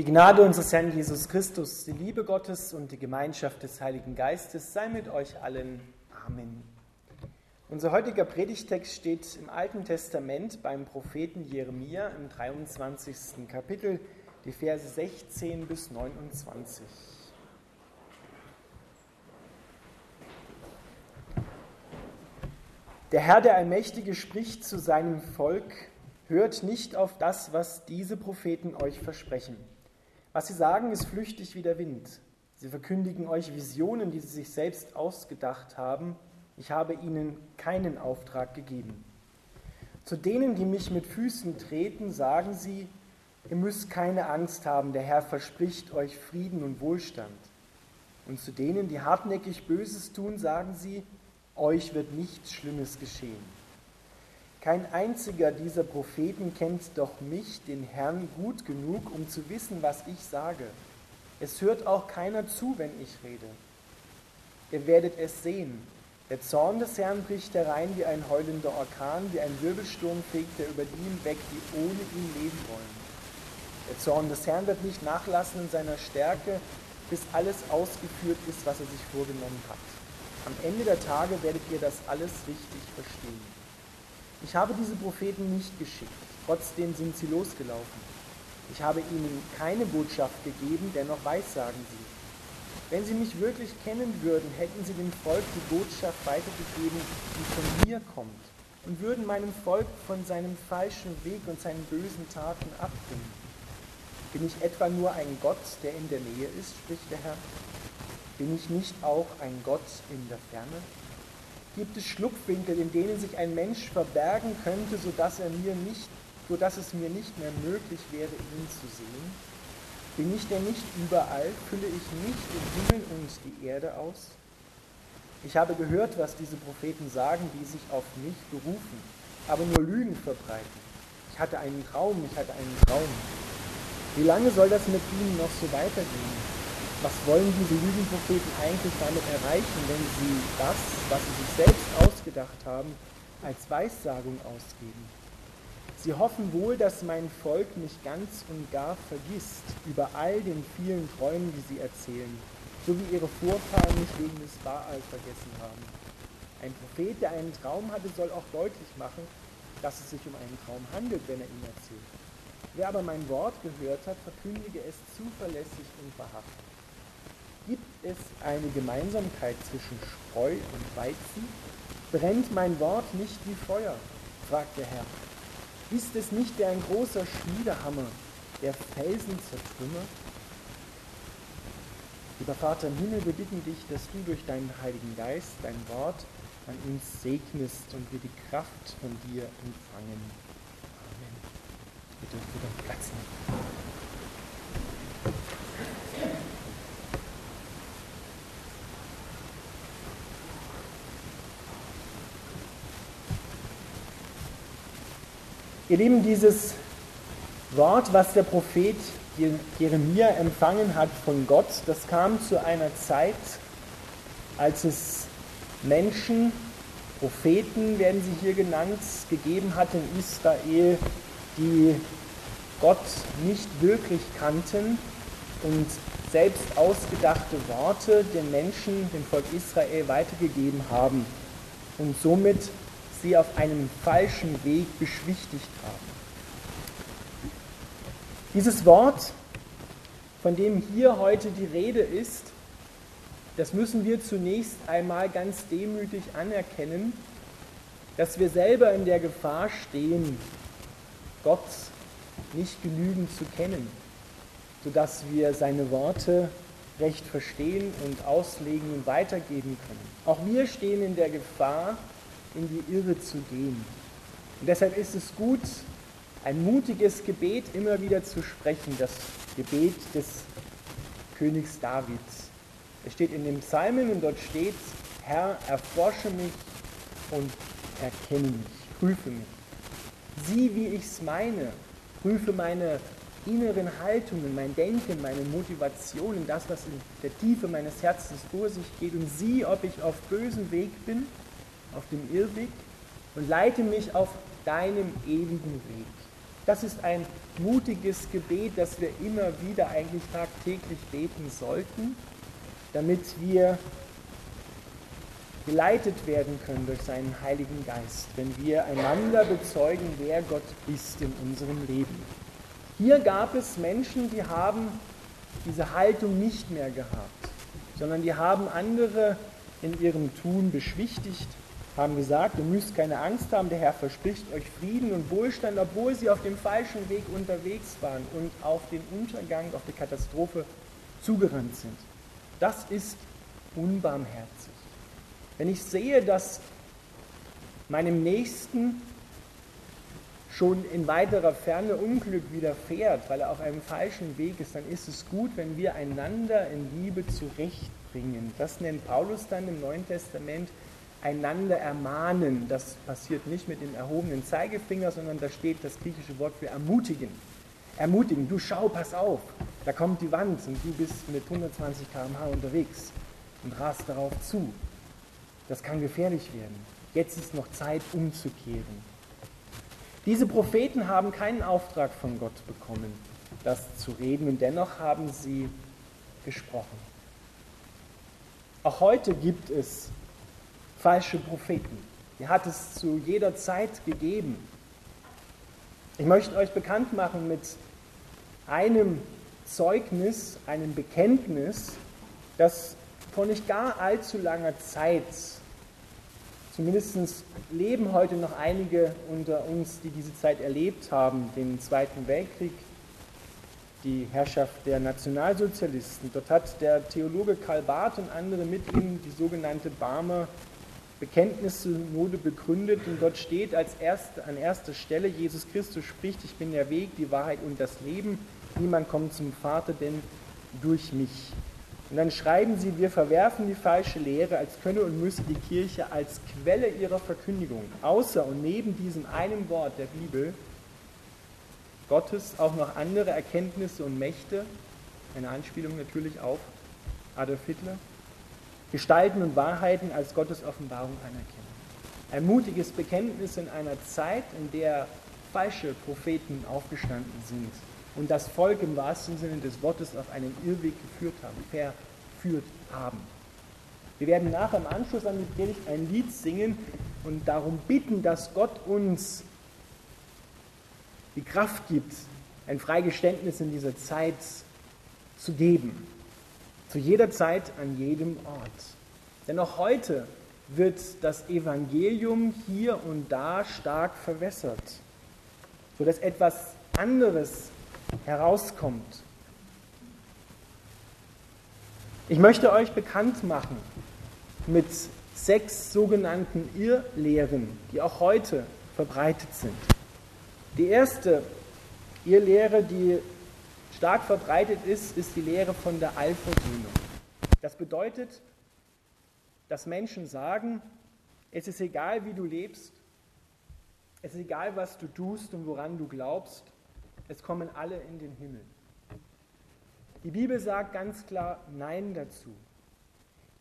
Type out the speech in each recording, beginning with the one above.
Die Gnade unseres Herrn Jesus Christus, die Liebe Gottes und die Gemeinschaft des Heiligen Geistes sei mit euch allen. Amen. Unser heutiger Predigtext steht im Alten Testament beim Propheten Jeremia im 23. Kapitel, die Verse 16 bis 29. Der Herr, der Allmächtige, spricht zu seinem Volk, hört nicht auf das, was diese Propheten euch versprechen. Was sie sagen, ist flüchtig wie der Wind. Sie verkündigen euch Visionen, die sie sich selbst ausgedacht haben. Ich habe ihnen keinen Auftrag gegeben. Zu denen, die mich mit Füßen treten, sagen sie, ihr müsst keine Angst haben, der Herr verspricht euch Frieden und Wohlstand. Und zu denen, die hartnäckig Böses tun, sagen sie, euch wird nichts Schlimmes geschehen. Kein einziger dieser Propheten kennt doch mich, den Herrn, gut genug, um zu wissen, was ich sage. Es hört auch keiner zu, wenn ich rede. Ihr werdet es sehen. Der Zorn des Herrn bricht herein wie ein heulender Orkan, wie ein Wirbelsturm fegt er über die hinweg, die ohne ihn leben wollen. Der Zorn des Herrn wird nicht nachlassen in seiner Stärke, bis alles ausgeführt ist, was er sich vorgenommen hat. Am Ende der Tage werdet ihr das alles richtig verstehen. Ich habe diese Propheten nicht geschickt, trotzdem sind sie losgelaufen. Ich habe ihnen keine Botschaft gegeben, dennoch weissagen sie. Wenn sie mich wirklich kennen würden, hätten sie dem Volk die Botschaft weitergegeben, die von mir kommt, und würden meinem Volk von seinem falschen Weg und seinen bösen Taten abbringen. Bin ich etwa nur ein Gott, der in der Nähe ist, spricht der Herr? Bin ich nicht auch ein Gott in der Ferne? Gibt es Schlupfwinkel, in denen sich ein Mensch verbergen könnte, sodass, er mir nicht, sodass es mir nicht mehr möglich wäre, ihn zu sehen? Bin ich denn nicht überall? Fülle ich nicht den Himmel und die Erde aus? Ich habe gehört, was diese Propheten sagen, die sich auf mich berufen, aber nur Lügen verbreiten. Ich hatte einen Traum, ich hatte einen Traum. Wie lange soll das mit ihnen noch so weitergehen? Was wollen diese Lügenpropheten eigentlich damit erreichen, wenn sie das, was sie sich selbst ausgedacht haben, als Weissagung ausgeben? Sie hoffen wohl, dass mein Volk mich ganz und gar vergisst über all den vielen Träumen, die sie erzählen, so wie ihre Vorfahren mich wegen des Baal vergessen haben. Ein Prophet, der einen Traum hatte, soll auch deutlich machen, dass es sich um einen Traum handelt, wenn er ihn erzählt. Wer aber mein Wort gehört hat, verkündige es zuverlässig und wahrhaftig. Gibt es eine Gemeinsamkeit zwischen Spreu und Weizen? Brennt mein Wort nicht wie Feuer? fragt der Herr. Ist es nicht der ein großer Schmiedehammer, der Felsen zertrümmert? Lieber Vater im Himmel, wir bitten dich, dass du durch deinen Heiligen Geist dein Wort an uns segnest und wir die Kraft von dir empfangen. Amen. Bitte wieder Platz nehmen. Ihr Lieben, dieses Wort, was der Prophet Jeremia empfangen hat von Gott, das kam zu einer Zeit, als es Menschen, Propheten werden sie hier genannt, gegeben hat in Israel, die Gott nicht wirklich kannten und selbst ausgedachte Worte den Menschen, dem Volk Israel weitergegeben haben. Und somit sie auf einem falschen Weg beschwichtigt haben. Dieses Wort, von dem hier heute die Rede ist, das müssen wir zunächst einmal ganz demütig anerkennen, dass wir selber in der Gefahr stehen, Gott nicht genügend zu kennen, sodass wir seine Worte recht verstehen und auslegen und weitergeben können. Auch wir stehen in der Gefahr, in die Irre zu gehen. Und deshalb ist es gut, ein mutiges Gebet immer wieder zu sprechen, das Gebet des Königs Davids. Es steht in den Psalmen und dort steht, Herr, erforsche mich und erkenne mich, prüfe mich. Sieh, wie ich es meine, prüfe meine inneren Haltungen, mein Denken, meine Motivationen, das, was in der Tiefe meines Herzens vor sich geht und sieh, ob ich auf bösem Weg bin auf dem Irrweg und leite mich auf deinem ewigen Weg. Das ist ein mutiges Gebet, das wir immer wieder eigentlich tagtäglich beten sollten, damit wir geleitet werden können durch seinen Heiligen Geist, wenn wir einander bezeugen, wer Gott ist in unserem Leben. Hier gab es Menschen, die haben diese Haltung nicht mehr gehabt, sondern die haben andere in ihrem Tun beschwichtigt, haben gesagt, ihr müsst keine Angst haben, der Herr verspricht euch Frieden und Wohlstand, obwohl sie auf dem falschen Weg unterwegs waren und auf den Untergang, auf die Katastrophe zugerannt sind. Das ist unbarmherzig. Wenn ich sehe, dass meinem Nächsten schon in weiterer Ferne Unglück widerfährt, weil er auf einem falschen Weg ist, dann ist es gut, wenn wir einander in Liebe zurechtbringen. Das nennt Paulus dann im Neuen Testament einander ermahnen. Das passiert nicht mit dem erhobenen Zeigefinger, sondern da steht das griechische Wort für ermutigen. Ermutigen, du schau, pass auf, da kommt die Wand und du bist mit 120 km/h unterwegs und rast darauf zu. Das kann gefährlich werden. Jetzt ist noch Zeit umzukehren. Diese Propheten haben keinen Auftrag von Gott bekommen, das zu reden, und dennoch haben sie gesprochen. Auch heute gibt es falsche Propheten. Die hat es zu jeder Zeit gegeben. Ich möchte euch bekannt machen mit einem Zeugnis, einem Bekenntnis, das vor nicht gar allzu langer Zeit Zumindest leben heute noch einige unter uns, die diese Zeit erlebt haben, den Zweiten Weltkrieg, die Herrschaft der Nationalsozialisten. Dort hat der Theologe Karl Barth und andere mit ihm die sogenannte Barmer Bekenntnisse-Mode begründet und dort steht als erste, an erster Stelle, Jesus Christus spricht, ich bin der Weg, die Wahrheit und das Leben, niemand kommt zum Vater, denn durch mich. Und dann schreiben sie, wir verwerfen die falsche Lehre, als könne und müsse die Kirche als Quelle ihrer Verkündigung, außer und neben diesem einen Wort der Bibel, Gottes auch noch andere Erkenntnisse und Mächte, eine Anspielung natürlich auf Adolf Hitler, Gestalten und Wahrheiten als Gottes Offenbarung anerkennen. Ein mutiges Bekenntnis in einer Zeit, in der falsche Propheten aufgestanden sind und das Volk im wahrsten Sinne des Wortes auf einen Irrweg geführt haben, verführt haben. Wir werden nachher im Anschluss an die Predigt ein Lied singen und darum bitten, dass Gott uns die Kraft gibt, ein Freigeständnis in dieser Zeit zu geben. Zu jeder Zeit, an jedem Ort. Denn auch heute wird das Evangelium hier und da stark verwässert, sodass etwas anderes herauskommt. Ich möchte euch bekannt machen mit sechs sogenannten Irrlehren, die auch heute verbreitet sind. Die erste Irrlehre, die stark verbreitet ist, ist die Lehre von der Allversöhnung. Das bedeutet, dass Menschen sagen, es ist egal, wie du lebst, es ist egal, was du tust und woran du glaubst, es kommen alle in den Himmel. Die Bibel sagt ganz klar Nein dazu.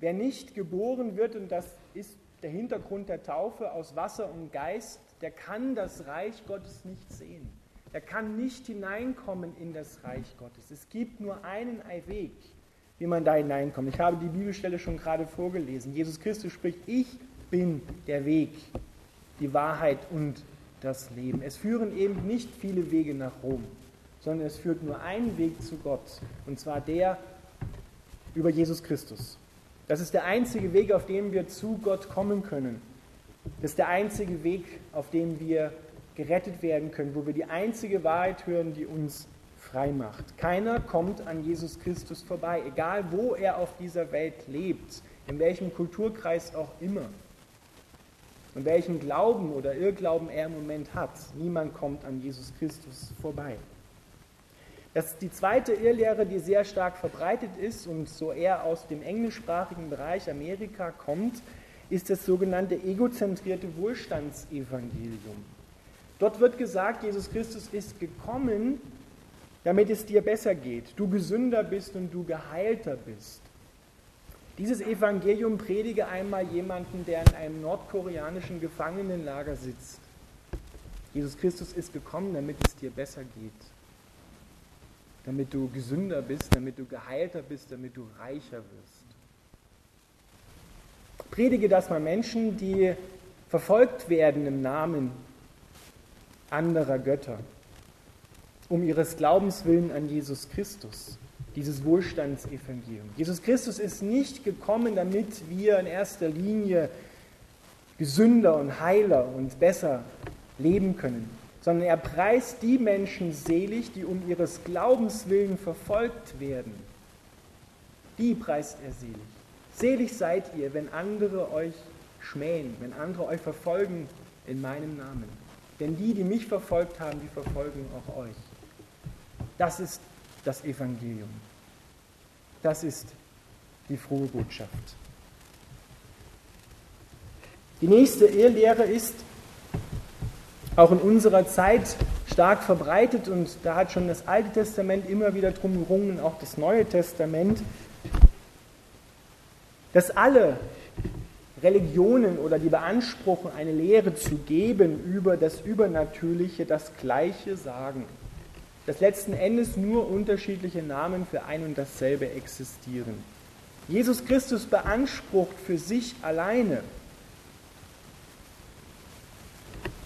Wer nicht geboren wird, und das ist der Hintergrund der Taufe aus Wasser und Geist, der kann das Reich Gottes nicht sehen. Er kann nicht hineinkommen in das Reich Gottes. Es gibt nur einen Weg, wie man da hineinkommt. Ich habe die Bibelstelle schon gerade vorgelesen. Jesus Christus spricht, ich bin der Weg, die Wahrheit und das Leben. Es führen eben nicht viele Wege nach Rom, sondern es führt nur ein Weg zu Gott, und zwar der über Jesus Christus. Das ist der einzige Weg, auf dem wir zu Gott kommen können. Das ist der einzige Weg, auf dem wir gerettet werden können, wo wir die einzige Wahrheit hören, die uns frei macht. Keiner kommt an Jesus Christus vorbei, egal wo er auf dieser Welt lebt, in welchem Kulturkreis auch immer und welchen Glauben oder Irrglauben er im Moment hat. Niemand kommt an Jesus Christus vorbei. Das ist die zweite Irrlehre, die sehr stark verbreitet ist und so eher aus dem englischsprachigen Bereich Amerika kommt, ist das sogenannte egozentrierte Wohlstandsevangelium. Dort wird gesagt, Jesus Christus ist gekommen, damit es dir besser geht, du gesünder bist und du geheilter bist. Dieses Evangelium predige einmal jemanden, der in einem nordkoreanischen Gefangenenlager sitzt. Jesus Christus ist gekommen, damit es dir besser geht, damit du gesünder bist, damit du geheilter bist, damit du reicher wirst. Predige das mal Menschen, die verfolgt werden im Namen anderer Götter, um ihres Glaubens willen an Jesus Christus, dieses Wohlstandsevangelium. Jesus Christus ist nicht gekommen, damit wir in erster Linie gesünder und heiler und besser leben können, sondern er preist die Menschen selig, die um ihres Glaubens willen verfolgt werden. Die preist er selig. Selig seid ihr, wenn andere euch schmähen, wenn andere euch verfolgen in meinem Namen. Denn die, die mich verfolgt haben, die verfolgen auch euch. Das ist das Evangelium. Das ist die frohe Botschaft. Die nächste Irrlehre ist auch in unserer Zeit stark verbreitet und da hat schon das Alte Testament immer wieder drum gerungen, auch das Neue Testament, dass alle Religionen oder die beanspruchen, eine Lehre zu geben über das Übernatürliche, das Gleiche sagen. Dass letzten Endes nur unterschiedliche Namen für ein und dasselbe existieren. Jesus Christus beansprucht für sich alleine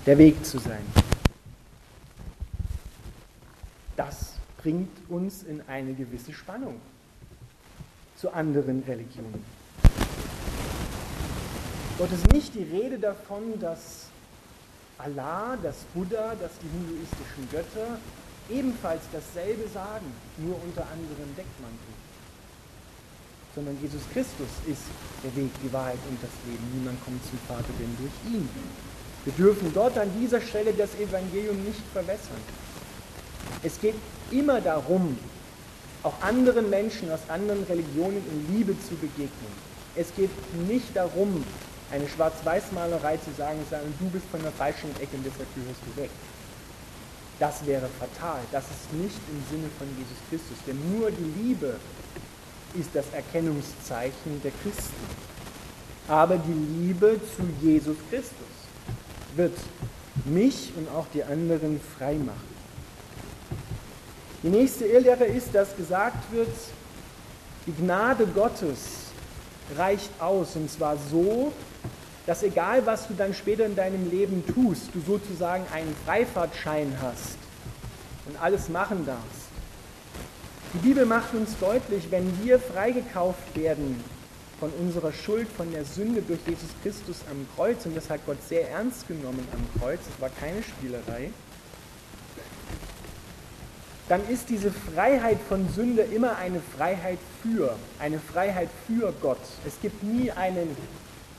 der Weg zu sein. Das bringt uns in eine gewisse Spannung zu anderen Religionen. Dort ist nicht die Rede davon, dass Allah, das Buddha, dass die hinduistischen Götter ebenfalls dasselbe sagen, nur unter anderem Deckmantel. Sondern Jesus Christus ist der Weg, die Wahrheit und das Leben. Niemand kommt zum Vater denn durch ihn. Wir dürfen dort an dieser Stelle das Evangelium nicht verwässern. Es geht immer darum, auch anderen Menschen aus anderen Religionen in Liebe zu begegnen. Es geht nicht darum, eine Schwarz-Weiß-Malerei zu sagen, sagen, du bist von der falschen Ecke und deshalb gehörst du weg. Das wäre fatal. Das ist nicht im Sinne von Jesus Christus. Denn nur die Liebe ist das Erkennungszeichen der Christen. Aber die Liebe zu Jesus Christus wird mich und auch die anderen frei machen. Die nächste Irrlehre ist, dass gesagt wird, die Gnade Gottes reicht aus. Und zwar so, dass egal was du dann später in deinem Leben tust, du sozusagen einen Freifahrtschein hast und alles machen darfst. Die Bibel macht uns deutlich, wenn wir freigekauft werden von unserer Schuld, von der Sünde durch Jesus Christus am Kreuz, und das hat Gott sehr ernst genommen am Kreuz, es war keine Spielerei, dann ist diese Freiheit von Sünde immer eine Freiheit für, eine Freiheit für Gott. Es gibt nie einen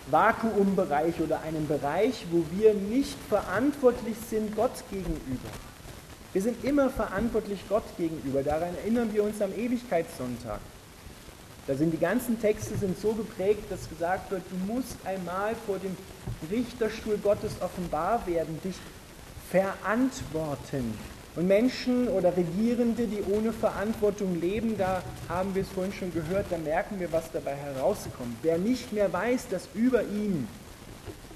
Vakuumbereich oder einen Bereich, wo wir nicht verantwortlich sind Gott gegenüber. Wir sind immer verantwortlich Gott gegenüber. Daran erinnern wir uns am Ewigkeitssonntag. Da sind die ganzen Texte sind so geprägt, dass gesagt wird, du musst einmal vor dem Richterstuhl Gottes offenbar werden, dich verantworten. Und Menschen oder Regierende, die ohne Verantwortung leben, da haben wir es vorhin schon gehört, da merken wir, was dabei herauskommt. Wer nicht mehr weiß, dass über ihn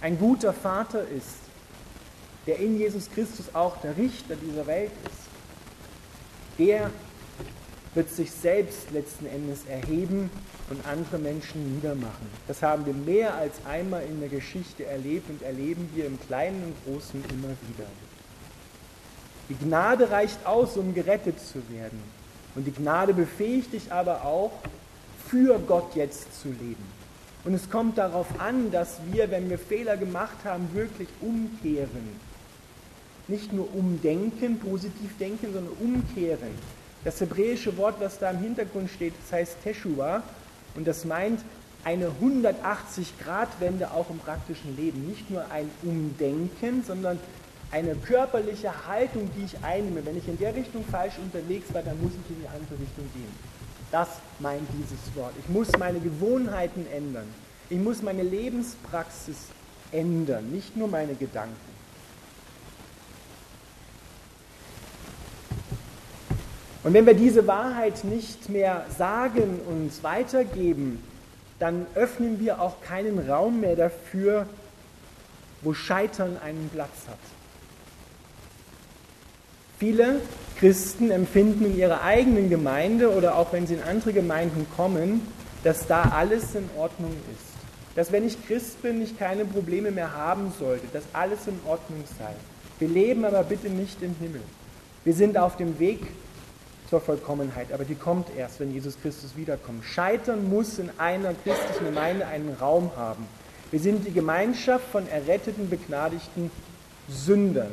ein guter Vater ist, der in Jesus Christus auch der Richter dieser Welt ist, der wird sich selbst letzten Endes erheben und andere Menschen niedermachen. Das haben wir mehr als einmal in der Geschichte erlebt und erleben wir im Kleinen und Großen immer wieder. Die Gnade reicht aus, um gerettet zu werden. Und die Gnade befähigt dich aber auch, für Gott jetzt zu leben. Und es kommt darauf an, dass wir, wenn wir Fehler gemacht haben, wirklich umkehren. Nicht nur umdenken, positiv denken, sondern umkehren. Das hebräische Wort, was da im Hintergrund steht, das heißt Teshua und das meint eine 180-Grad-Wende auch im praktischen Leben. Nicht nur ein Umdenken, sondern eine körperliche Haltung, die ich einnehme. Wenn ich in der Richtung falsch unterwegs war, dann muss ich in die andere Richtung gehen. Das meint dieses Wort. Ich muss meine Gewohnheiten ändern. Ich muss meine Lebenspraxis ändern, nicht nur meine Gedanken. Und wenn wir diese Wahrheit nicht mehr sagen und weitergeben, dann öffnen wir auch keinen Raum mehr dafür, wo Scheitern einen Platz hat. Viele Christen empfinden in ihrer eigenen Gemeinde oder auch wenn sie in andere Gemeinden kommen, dass da alles in Ordnung ist. Dass wenn ich Christ bin, ich keine Probleme mehr haben sollte, dass alles in Ordnung sei. Wir leben aber bitte nicht im Himmel. Wir sind auf dem Weg zur Vollkommenheit, aber die kommt erst, wenn Jesus Christus wiederkommt. Scheitern muss in einer christlichen Gemeinde einen Raum haben. Wir sind die Gemeinschaft von erretteten, begnadigten Sündern,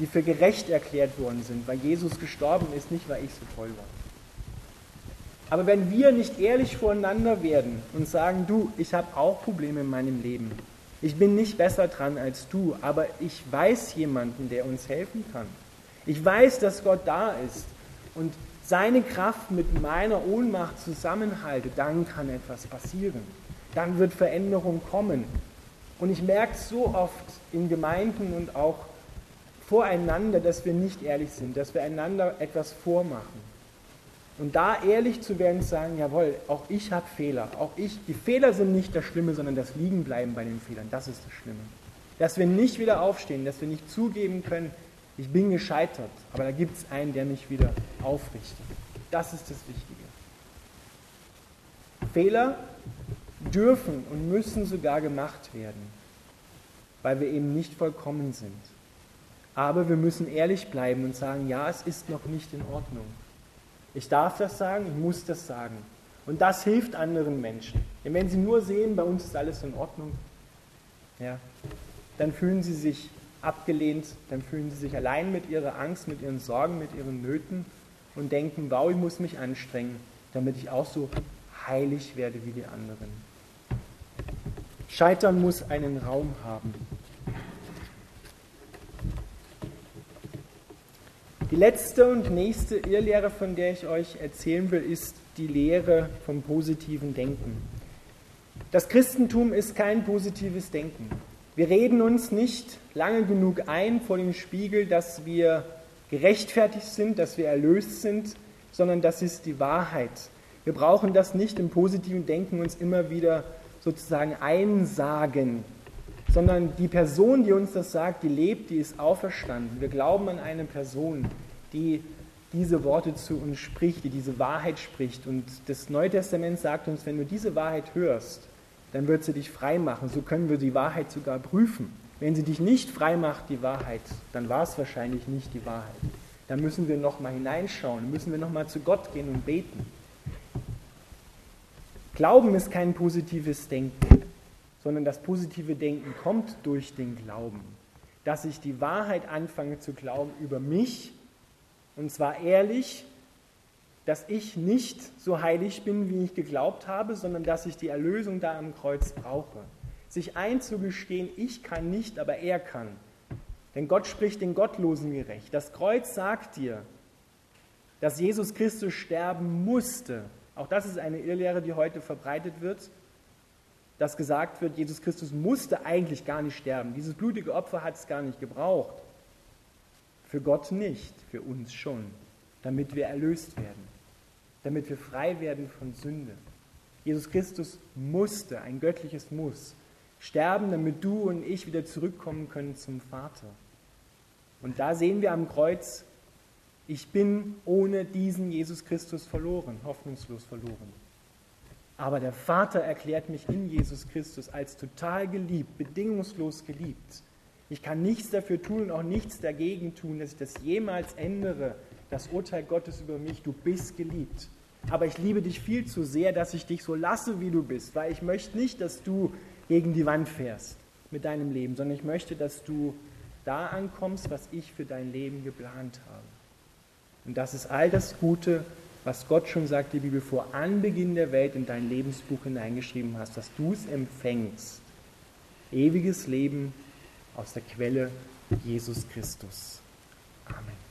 die für gerecht erklärt worden sind, weil Jesus gestorben ist, nicht weil ich so toll war. Aber wenn wir nicht ehrlich voreinander werden und sagen, du, ich habe auch Probleme in meinem Leben, ich bin nicht besser dran als du, aber ich weiß jemanden, der uns helfen kann. Ich weiß, dass Gott da ist und seine Kraft mit meiner Ohnmacht zusammenhalte, dann kann etwas passieren. Dann wird Veränderung kommen. Und ich merke so oft in Gemeinden und auch voreinander, dass wir nicht ehrlich sind, dass wir einander etwas vormachen. Und da ehrlich zu werden zu sagen, jawohl, auch ich habe Fehler. Auch ich, die Fehler sind nicht das Schlimme, sondern das Liegenbleiben bei den Fehlern. Das ist das Schlimme. Dass wir nicht wieder aufstehen, dass wir nicht zugeben können, ich bin gescheitert, aber da gibt es einen, der mich wieder aufrichtet. Das ist das Wichtige. Fehler dürfen und müssen sogar gemacht werden, weil wir eben nicht vollkommen sind. Aber wir müssen ehrlich bleiben und sagen, ja, es ist noch nicht in Ordnung. Ich darf das sagen, ich muss das sagen. Und das hilft anderen Menschen. Denn wenn sie nur sehen, bei uns ist alles in Ordnung, ja, dann fühlen sie sich abgelehnt, dann fühlen sie sich allein mit ihrer Angst, mit ihren Sorgen, mit ihren Nöten und denken, wow, ich muss mich anstrengen, damit ich auch so heilig werde wie die anderen. Scheitern muss einen Raum haben. Die letzte und nächste Irrlehre, von der ich euch erzählen will, ist die Lehre vom positiven Denken. Das Christentum ist kein positives Denken. Wir reden uns nicht lange genug ein vor dem Spiegel, dass wir gerechtfertigt sind, dass wir erlöst sind, sondern das ist die Wahrheit. Wir brauchen das nicht im positiven Denken uns immer wieder sozusagen einsagen, sondern die Person, die uns das sagt, die lebt, die ist auferstanden. Wir glauben an eine Person, die diese Worte zu uns spricht, die diese Wahrheit spricht. Und das Neue Testament sagt uns, wenn du diese Wahrheit hörst, dann wird sie dich frei machen. So können wir die Wahrheit sogar prüfen. Wenn sie dich nicht frei macht, die Wahrheit, dann war es wahrscheinlich nicht die Wahrheit. Dann müssen wir nochmal hineinschauen, müssen wir nochmal zu Gott gehen und beten. Glauben ist kein positives Denken sondern das positive Denken kommt durch den Glauben. Dass ich die Wahrheit anfange zu glauben über mich, und zwar ehrlich, dass ich nicht so heilig bin, wie ich geglaubt habe, sondern dass ich die Erlösung da am Kreuz brauche. Sich einzugestehen, ich kann nicht, aber er kann. Denn Gott spricht den Gottlosen gerecht. Das Kreuz sagt dir, dass Jesus Christus sterben musste. Auch das ist eine Irrlehre, die heute verbreitet wird dass gesagt wird, Jesus Christus musste eigentlich gar nicht sterben. Dieses blutige Opfer hat es gar nicht gebraucht. Für Gott nicht, für uns schon, damit wir erlöst werden, damit wir frei werden von Sünde. Jesus Christus musste, ein göttliches Muss, sterben, damit du und ich wieder zurückkommen können zum Vater. Und da sehen wir am Kreuz, ich bin ohne diesen Jesus Christus verloren, hoffnungslos verloren. Aber der Vater erklärt mich in Jesus Christus als total geliebt, bedingungslos geliebt. Ich kann nichts dafür tun und auch nichts dagegen tun, dass ich das jemals ändere, das Urteil Gottes über mich. Du bist geliebt. Aber ich liebe dich viel zu sehr, dass ich dich so lasse, wie du bist, weil ich möchte nicht, dass du gegen die Wand fährst mit deinem Leben, sondern ich möchte, dass du da ankommst, was ich für dein Leben geplant habe. Und das ist all das Gute, was Gott schon sagt, die Bibel vor Anbeginn der Welt in dein Lebensbuch hineingeschrieben hast, dass du es empfängst. Ewiges Leben aus der Quelle Jesus Christus. Amen.